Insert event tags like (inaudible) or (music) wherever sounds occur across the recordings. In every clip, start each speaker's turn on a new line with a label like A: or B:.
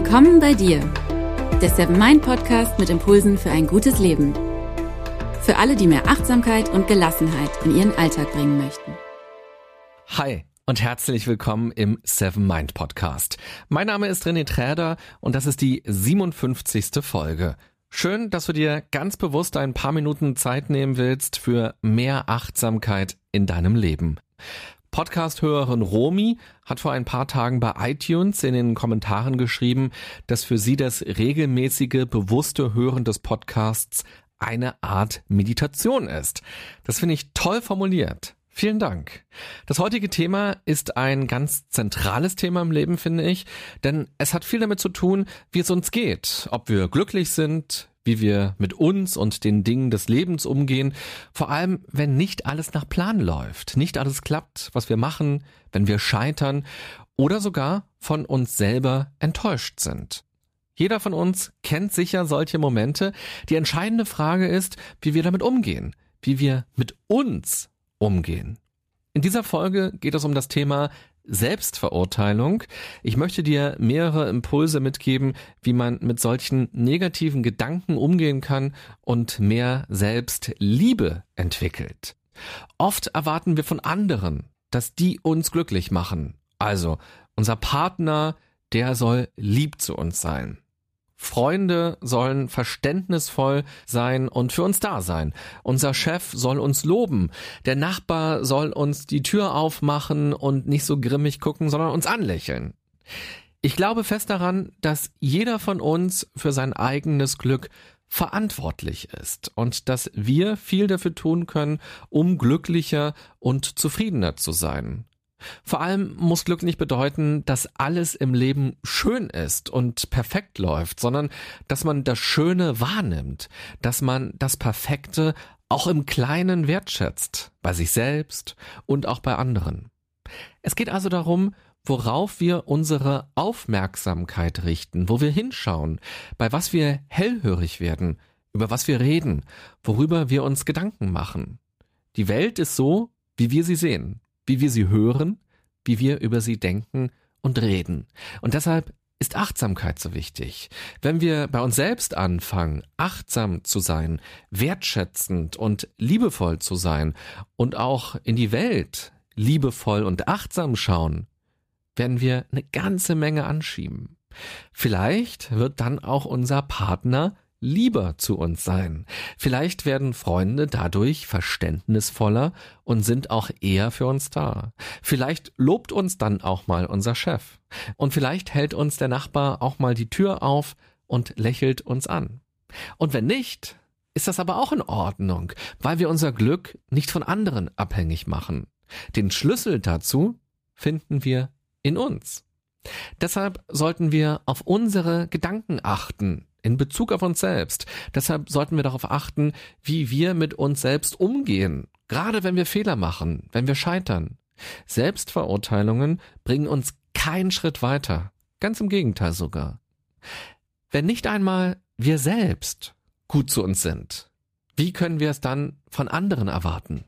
A: Willkommen bei dir, der Seven Mind Podcast mit Impulsen für ein gutes Leben. Für alle, die mehr Achtsamkeit und Gelassenheit in ihren Alltag bringen möchten.
B: Hi und herzlich willkommen im Seven Mind Podcast. Mein Name ist René Träder und das ist die 57. Folge. Schön, dass du dir ganz bewusst ein paar Minuten Zeit nehmen willst für mehr Achtsamkeit in deinem Leben. Podcast-Hörerin Romi hat vor ein paar Tagen bei iTunes in den Kommentaren geschrieben, dass für sie das regelmäßige, bewusste Hören des Podcasts eine Art Meditation ist. Das finde ich toll formuliert. Vielen Dank. Das heutige Thema ist ein ganz zentrales Thema im Leben, finde ich, denn es hat viel damit zu tun, wie es uns geht, ob wir glücklich sind, wie wir mit uns und den Dingen des Lebens umgehen, vor allem wenn nicht alles nach Plan läuft, nicht alles klappt, was wir machen, wenn wir scheitern oder sogar von uns selber enttäuscht sind. Jeder von uns kennt sicher solche Momente. Die entscheidende Frage ist, wie wir damit umgehen, wie wir mit uns umgehen. In dieser Folge geht es um das Thema Selbstverurteilung. Ich möchte dir mehrere Impulse mitgeben, wie man mit solchen negativen Gedanken umgehen kann und mehr Selbstliebe entwickelt. Oft erwarten wir von anderen, dass die uns glücklich machen. Also unser Partner, der soll lieb zu uns sein. Freunde sollen verständnisvoll sein und für uns da sein. Unser Chef soll uns loben. Der Nachbar soll uns die Tür aufmachen und nicht so grimmig gucken, sondern uns anlächeln. Ich glaube fest daran, dass jeder von uns für sein eigenes Glück verantwortlich ist und dass wir viel dafür tun können, um glücklicher und zufriedener zu sein. Vor allem muss Glück nicht bedeuten, dass alles im Leben schön ist und perfekt läuft, sondern dass man das Schöne wahrnimmt, dass man das Perfekte auch im Kleinen wertschätzt, bei sich selbst und auch bei anderen. Es geht also darum, worauf wir unsere Aufmerksamkeit richten, wo wir hinschauen, bei was wir hellhörig werden, über was wir reden, worüber wir uns Gedanken machen. Die Welt ist so, wie wir sie sehen wie wir sie hören, wie wir über sie denken und reden. Und deshalb ist Achtsamkeit so wichtig. Wenn wir bei uns selbst anfangen, achtsam zu sein, wertschätzend und liebevoll zu sein und auch in die Welt liebevoll und achtsam schauen, werden wir eine ganze Menge anschieben. Vielleicht wird dann auch unser Partner lieber zu uns sein. Vielleicht werden Freunde dadurch verständnisvoller und sind auch eher für uns da. Vielleicht lobt uns dann auch mal unser Chef. Und vielleicht hält uns der Nachbar auch mal die Tür auf und lächelt uns an. Und wenn nicht, ist das aber auch in Ordnung, weil wir unser Glück nicht von anderen abhängig machen. Den Schlüssel dazu finden wir in uns. Deshalb sollten wir auf unsere Gedanken achten, in Bezug auf uns selbst. Deshalb sollten wir darauf achten, wie wir mit uns selbst umgehen, gerade wenn wir Fehler machen, wenn wir scheitern. Selbstverurteilungen bringen uns keinen Schritt weiter, ganz im Gegenteil sogar. Wenn nicht einmal wir selbst gut zu uns sind, wie können wir es dann von anderen erwarten?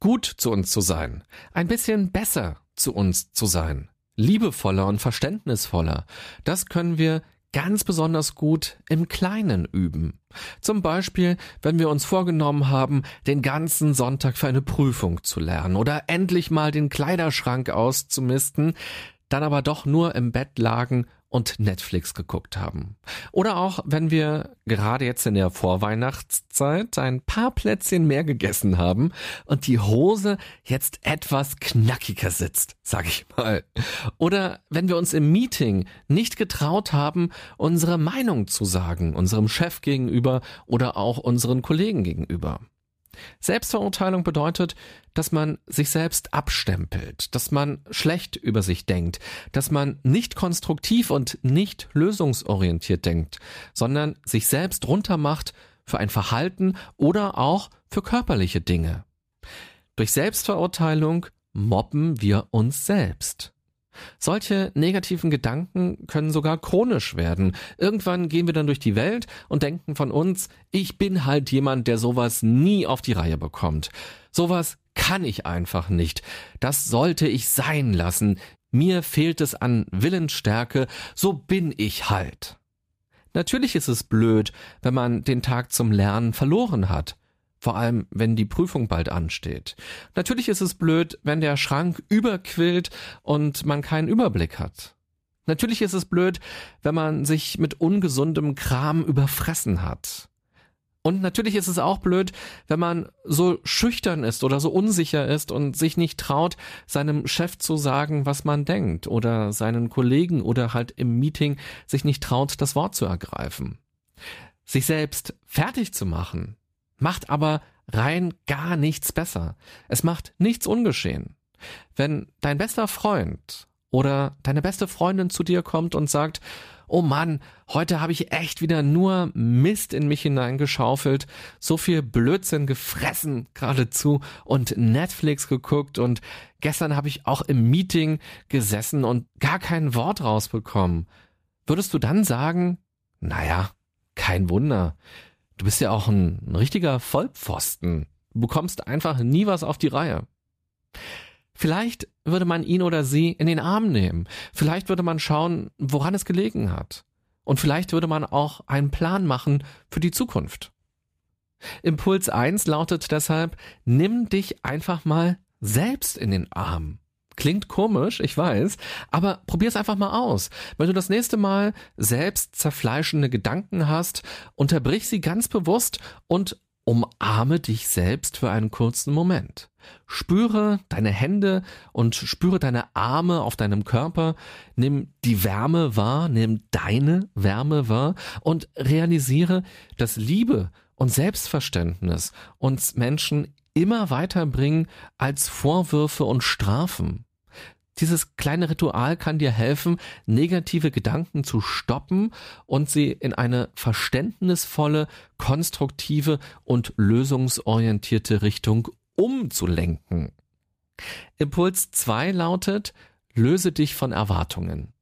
B: Gut zu uns zu sein, ein bisschen besser zu uns zu sein, liebevoller und verständnisvoller, das können wir ganz besonders gut im Kleinen üben. Zum Beispiel, wenn wir uns vorgenommen haben, den ganzen Sonntag für eine Prüfung zu lernen oder endlich mal den Kleiderschrank auszumisten, dann aber doch nur im Bett lagen und Netflix geguckt haben. Oder auch, wenn wir gerade jetzt in der Vorweihnachtszeit ein paar Plätzchen mehr gegessen haben und die Hose jetzt etwas knackiger sitzt, sag ich mal. Oder wenn wir uns im Meeting nicht getraut haben, unsere Meinung zu sagen, unserem Chef gegenüber oder auch unseren Kollegen gegenüber. Selbstverurteilung bedeutet, dass man sich selbst abstempelt, dass man schlecht über sich denkt, dass man nicht konstruktiv und nicht lösungsorientiert denkt, sondern sich selbst runtermacht für ein Verhalten oder auch für körperliche Dinge. Durch Selbstverurteilung mobben wir uns selbst. Solche negativen Gedanken können sogar chronisch werden. Irgendwann gehen wir dann durch die Welt und denken von uns, ich bin halt jemand, der sowas nie auf die Reihe bekommt. Sowas kann ich einfach nicht. Das sollte ich sein lassen. mir fehlt es an Willensstärke, so bin ich halt. Natürlich ist es blöd, wenn man den Tag zum Lernen verloren hat. Vor allem, wenn die Prüfung bald ansteht. Natürlich ist es blöd, wenn der Schrank überquillt und man keinen Überblick hat. Natürlich ist es blöd, wenn man sich mit ungesundem Kram überfressen hat. Und natürlich ist es auch blöd, wenn man so schüchtern ist oder so unsicher ist und sich nicht traut, seinem Chef zu sagen, was man denkt oder seinen Kollegen oder halt im Meeting sich nicht traut, das Wort zu ergreifen. Sich selbst fertig zu machen, macht aber rein gar nichts besser. Es macht nichts ungeschehen. Wenn dein bester Freund oder deine beste Freundin zu dir kommt und sagt, oh Mann, heute habe ich echt wieder nur Mist in mich hineingeschaufelt, so viel Blödsinn gefressen geradezu und Netflix geguckt und gestern habe ich auch im Meeting gesessen und gar kein Wort rausbekommen. Würdest du dann sagen, naja, kein Wunder, du bist ja auch ein, ein richtiger Vollpfosten, du bekommst einfach nie was auf die Reihe. Vielleicht würde man ihn oder sie in den Arm nehmen. Vielleicht würde man schauen, woran es gelegen hat. Und vielleicht würde man auch einen Plan machen für die Zukunft. Impuls 1 lautet deshalb, nimm dich einfach mal selbst in den Arm. Klingt komisch, ich weiß, aber probier es einfach mal aus. Wenn du das nächste Mal selbst zerfleischende Gedanken hast, unterbrich sie ganz bewusst und umarme dich selbst für einen kurzen Moment. Spüre deine Hände und spüre deine Arme auf deinem Körper. Nimm die Wärme wahr, nimm deine Wärme wahr und realisiere, dass Liebe und Selbstverständnis uns Menschen immer weiterbringen als Vorwürfe und Strafen. Dieses kleine Ritual kann dir helfen, negative Gedanken zu stoppen und sie in eine verständnisvolle, konstruktive und lösungsorientierte Richtung umzulenken. Impuls 2 lautet, löse dich von Erwartungen.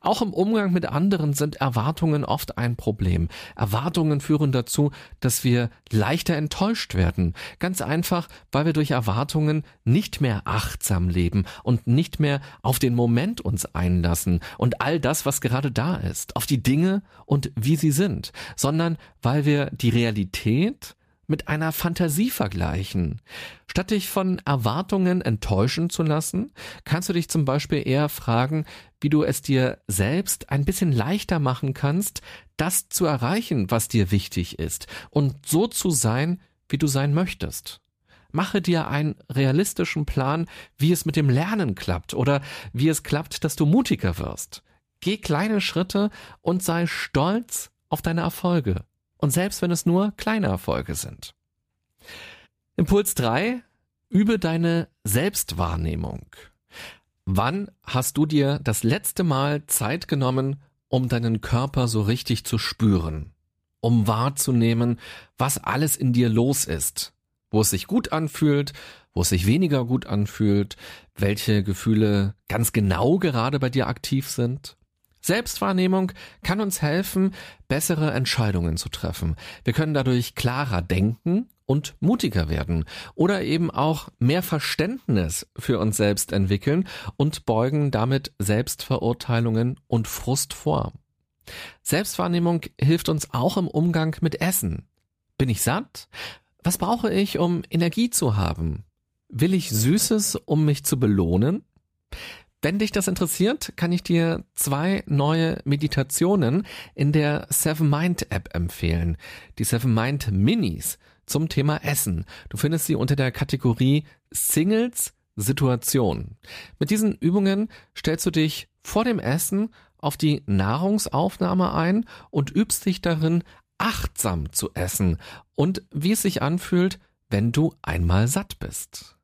B: Auch im Umgang mit anderen sind Erwartungen oft ein Problem. Erwartungen führen dazu, dass wir leichter enttäuscht werden. Ganz einfach, weil wir durch Erwartungen nicht mehr achtsam leben und nicht mehr auf den Moment uns einlassen und all das, was gerade da ist, auf die Dinge und wie sie sind, sondern weil wir die Realität mit einer Fantasie vergleichen. Statt dich von Erwartungen enttäuschen zu lassen, kannst du dich zum Beispiel eher fragen, wie du es dir selbst ein bisschen leichter machen kannst, das zu erreichen, was dir wichtig ist und so zu sein, wie du sein möchtest. Mache dir einen realistischen Plan, wie es mit dem Lernen klappt oder wie es klappt, dass du mutiger wirst. Geh kleine Schritte und sei stolz auf deine Erfolge. Und selbst wenn es nur kleine Erfolge sind. Impuls 3. Übe deine Selbstwahrnehmung. Wann hast du dir das letzte Mal Zeit genommen, um deinen Körper so richtig zu spüren? Um wahrzunehmen, was alles in dir los ist? Wo es sich gut anfühlt, wo es sich weniger gut anfühlt, welche Gefühle ganz genau gerade bei dir aktiv sind? Selbstwahrnehmung kann uns helfen, bessere Entscheidungen zu treffen. Wir können dadurch klarer denken und mutiger werden oder eben auch mehr Verständnis für uns selbst entwickeln und beugen damit Selbstverurteilungen und Frust vor. Selbstwahrnehmung hilft uns auch im Umgang mit Essen. Bin ich satt? Was brauche ich, um Energie zu haben? Will ich Süßes, um mich zu belohnen? Wenn dich das interessiert, kann ich dir zwei neue Meditationen in der Seven Mind App empfehlen. Die Seven Mind Minis zum Thema Essen. Du findest sie unter der Kategorie Singles Situation. Mit diesen Übungen stellst du dich vor dem Essen auf die Nahrungsaufnahme ein und übst dich darin, achtsam zu essen und wie es sich anfühlt, wenn du einmal satt bist.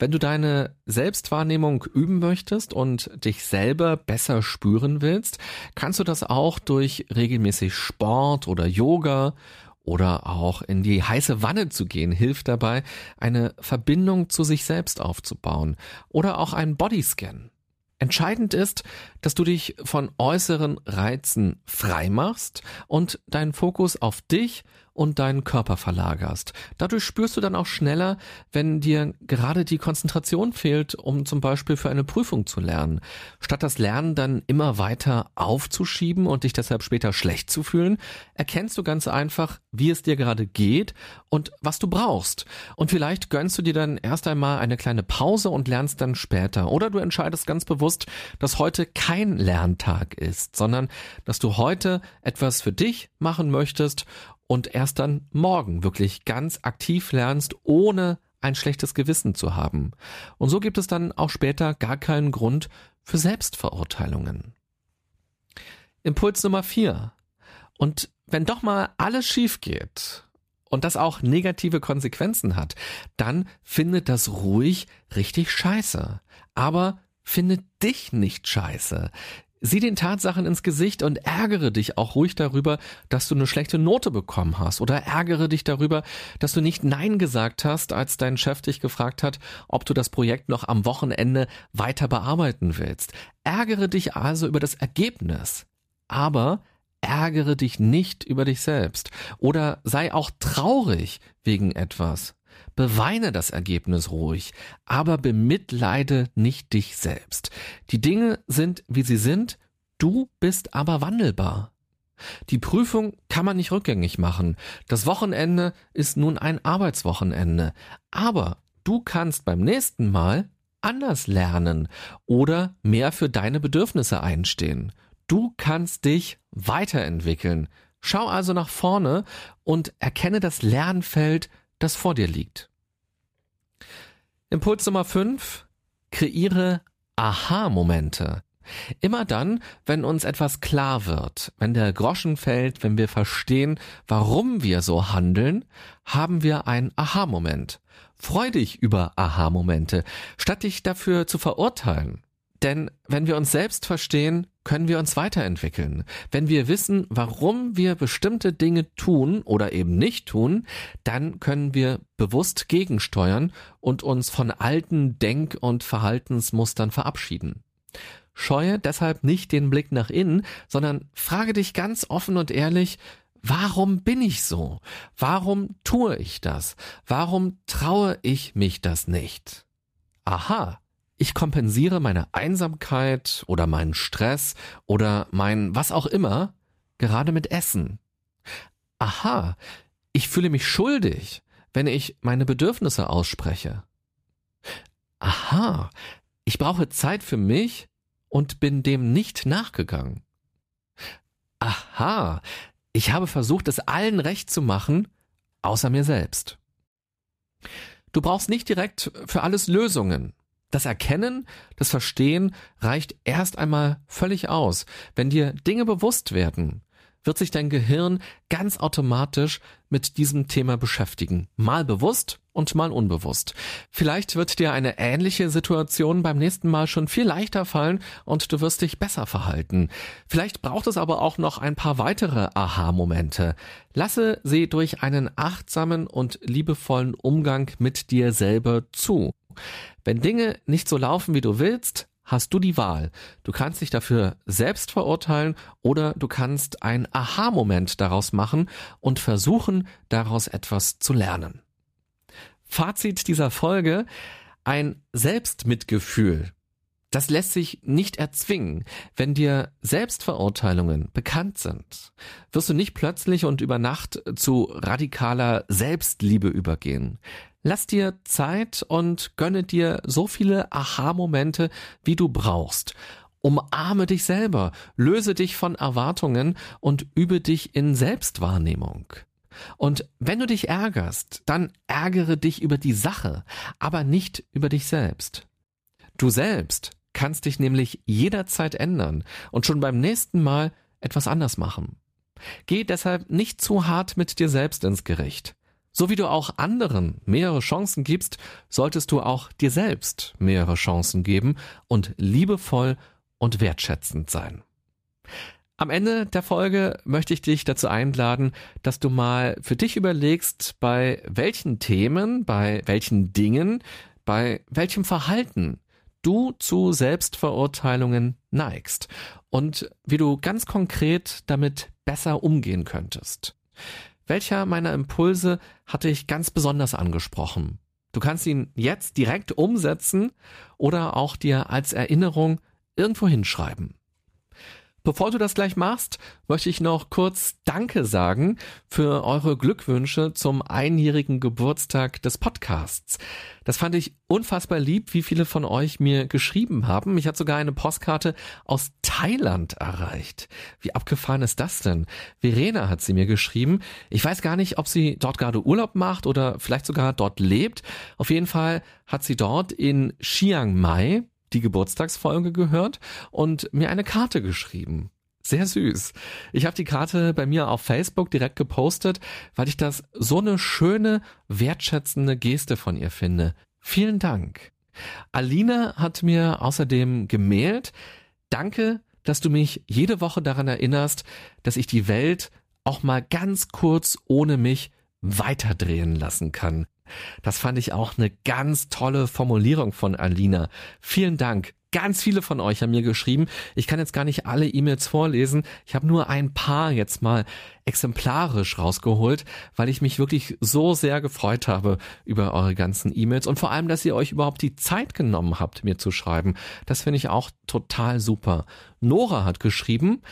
B: Wenn du deine Selbstwahrnehmung üben möchtest und dich selber besser spüren willst, kannst du das auch durch regelmäßig Sport oder Yoga oder auch in die heiße Wanne zu gehen, hilft dabei, eine Verbindung zu sich selbst aufzubauen oder auch ein Bodyscan. Entscheidend ist, dass du dich von äußeren Reizen frei machst und deinen Fokus auf dich und deinen Körper verlagerst. Dadurch spürst du dann auch schneller, wenn dir gerade die Konzentration fehlt, um zum Beispiel für eine Prüfung zu lernen. Statt das Lernen dann immer weiter aufzuschieben und dich deshalb später schlecht zu fühlen, erkennst du ganz einfach, wie es dir gerade geht und was du brauchst. Und vielleicht gönnst du dir dann erst einmal eine kleine Pause und lernst dann später. Oder du entscheidest ganz bewusst, dass heute kein Lerntag ist, sondern dass du heute etwas für dich machen möchtest und erst dann morgen wirklich ganz aktiv lernst, ohne ein schlechtes Gewissen zu haben. Und so gibt es dann auch später gar keinen Grund für Selbstverurteilungen. Impuls Nummer vier. Und wenn doch mal alles schief geht und das auch negative Konsequenzen hat, dann findet das ruhig richtig scheiße. Aber findet dich nicht scheiße. Sieh den Tatsachen ins Gesicht und ärgere dich auch ruhig darüber, dass du eine schlechte Note bekommen hast oder ärgere dich darüber, dass du nicht Nein gesagt hast, als dein Chef dich gefragt hat, ob du das Projekt noch am Wochenende weiter bearbeiten willst. Ärgere dich also über das Ergebnis, aber ärgere dich nicht über dich selbst oder sei auch traurig wegen etwas. Beweine das Ergebnis ruhig, aber bemitleide nicht dich selbst. Die Dinge sind, wie sie sind, du bist aber wandelbar. Die Prüfung kann man nicht rückgängig machen. Das Wochenende ist nun ein Arbeitswochenende. Aber du kannst beim nächsten Mal anders lernen oder mehr für deine Bedürfnisse einstehen. Du kannst dich weiterentwickeln. Schau also nach vorne und erkenne das Lernfeld, das vor dir liegt. Impuls Nummer 5. Kreiere Aha-Momente. Immer dann, wenn uns etwas klar wird, wenn der Groschen fällt, wenn wir verstehen, warum wir so handeln, haben wir einen Aha-Moment. Freu dich über Aha-Momente, statt dich dafür zu verurteilen. Denn wenn wir uns selbst verstehen, können wir uns weiterentwickeln. Wenn wir wissen, warum wir bestimmte Dinge tun oder eben nicht tun, dann können wir bewusst gegensteuern und uns von alten Denk- und Verhaltensmustern verabschieden. Scheue deshalb nicht den Blick nach innen, sondern frage dich ganz offen und ehrlich, Warum bin ich so? Warum tue ich das? Warum traue ich mich das nicht? Aha, ich kompensiere meine Einsamkeit oder meinen Stress oder mein was auch immer gerade mit Essen. Aha, ich fühle mich schuldig, wenn ich meine Bedürfnisse ausspreche. Aha, ich brauche Zeit für mich und bin dem nicht nachgegangen. Aha, ich habe versucht, es allen recht zu machen, außer mir selbst. Du brauchst nicht direkt für alles Lösungen. Das Erkennen, das Verstehen reicht erst einmal völlig aus. Wenn dir Dinge bewusst werden, wird sich dein Gehirn ganz automatisch mit diesem Thema beschäftigen. Mal bewusst und mal unbewusst. Vielleicht wird dir eine ähnliche Situation beim nächsten Mal schon viel leichter fallen und du wirst dich besser verhalten. Vielleicht braucht es aber auch noch ein paar weitere Aha-Momente. Lasse sie durch einen achtsamen und liebevollen Umgang mit dir selber zu. Wenn Dinge nicht so laufen, wie du willst, hast du die Wahl. Du kannst dich dafür selbst verurteilen oder du kannst einen Aha-Moment daraus machen und versuchen, daraus etwas zu lernen. Fazit dieser Folge, ein Selbstmitgefühl. Das lässt sich nicht erzwingen. Wenn dir Selbstverurteilungen bekannt sind, wirst du nicht plötzlich und über Nacht zu radikaler Selbstliebe übergehen. Lass dir Zeit und gönne dir so viele Aha-Momente, wie du brauchst. Umarme dich selber, löse dich von Erwartungen und übe dich in Selbstwahrnehmung. Und wenn du dich ärgerst, dann ärgere dich über die Sache, aber nicht über dich selbst. Du selbst kannst dich nämlich jederzeit ändern und schon beim nächsten Mal etwas anders machen. Geh deshalb nicht zu hart mit dir selbst ins Gericht. So wie du auch anderen mehrere Chancen gibst, solltest du auch dir selbst mehrere Chancen geben und liebevoll und wertschätzend sein. Am Ende der Folge möchte ich dich dazu einladen, dass du mal für dich überlegst, bei welchen Themen, bei welchen Dingen, bei welchem Verhalten du zu Selbstverurteilungen neigst und wie du ganz konkret damit besser umgehen könntest. Welcher meiner Impulse hatte ich ganz besonders angesprochen? Du kannst ihn jetzt direkt umsetzen oder auch dir als Erinnerung irgendwo hinschreiben. Bevor du das gleich machst, möchte ich noch kurz Danke sagen für eure Glückwünsche zum einjährigen Geburtstag des Podcasts. Das fand ich unfassbar lieb, wie viele von euch mir geschrieben haben. Mich hat sogar eine Postkarte aus Thailand erreicht. Wie abgefahren ist das denn? Verena hat sie mir geschrieben. Ich weiß gar nicht, ob sie dort gerade Urlaub macht oder vielleicht sogar dort lebt. Auf jeden Fall hat sie dort in Chiang Mai, die Geburtstagsfolge gehört und mir eine Karte geschrieben. Sehr süß. Ich habe die Karte bei mir auf Facebook direkt gepostet, weil ich das so eine schöne, wertschätzende Geste von ihr finde. Vielen Dank. Alina hat mir außerdem gemailt. Danke, dass du mich jede Woche daran erinnerst, dass ich die Welt auch mal ganz kurz ohne mich weiterdrehen lassen kann. Das fand ich auch eine ganz tolle Formulierung von Alina. Vielen Dank. Ganz viele von euch haben mir geschrieben. Ich kann jetzt gar nicht alle E-Mails vorlesen. Ich habe nur ein paar jetzt mal exemplarisch rausgeholt, weil ich mich wirklich so sehr gefreut habe über eure ganzen E-Mails und vor allem, dass ihr euch überhaupt die Zeit genommen habt, mir zu schreiben. Das finde ich auch total super. Nora hat geschrieben,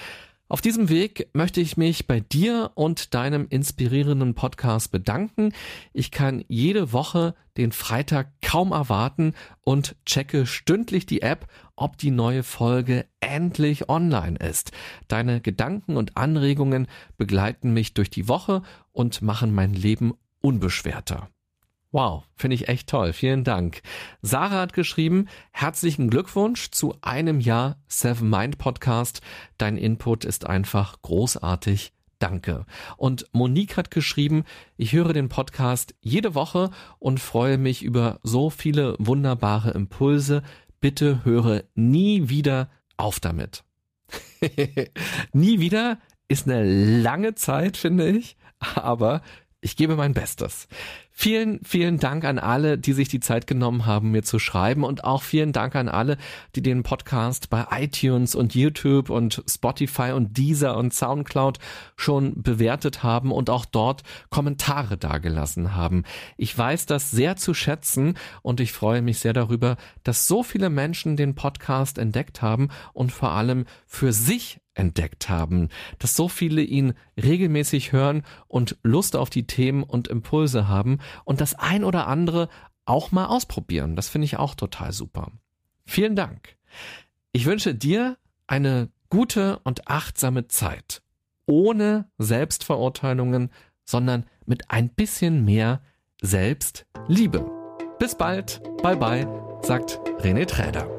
B: auf diesem Weg möchte ich mich bei dir und deinem inspirierenden Podcast bedanken. Ich kann jede Woche den Freitag kaum erwarten und checke stündlich die App, ob die neue Folge endlich online ist. Deine Gedanken und Anregungen begleiten mich durch die Woche und machen mein Leben unbeschwerter. Wow, finde ich echt toll. Vielen Dank. Sarah hat geschrieben, herzlichen Glückwunsch zu einem Jahr Seven Mind Podcast. Dein Input ist einfach großartig. Danke. Und Monique hat geschrieben, ich höre den Podcast jede Woche und freue mich über so viele wunderbare Impulse. Bitte höre nie wieder auf damit. (laughs) nie wieder ist eine lange Zeit, finde ich, aber ich gebe mein Bestes. Vielen, vielen Dank an alle, die sich die Zeit genommen haben, mir zu schreiben und auch vielen Dank an alle, die den Podcast bei iTunes und YouTube und Spotify und Deezer und Soundcloud schon bewertet haben und auch dort Kommentare dagelassen haben. Ich weiß das sehr zu schätzen und ich freue mich sehr darüber, dass so viele Menschen den Podcast entdeckt haben und vor allem für sich entdeckt haben, dass so viele ihn regelmäßig hören und Lust auf die Themen und Impulse haben und das ein oder andere auch mal ausprobieren. Das finde ich auch total super. Vielen Dank. Ich wünsche dir eine gute und achtsame Zeit, ohne Selbstverurteilungen, sondern mit ein bisschen mehr Selbstliebe. Bis bald, bye bye, sagt René Träder.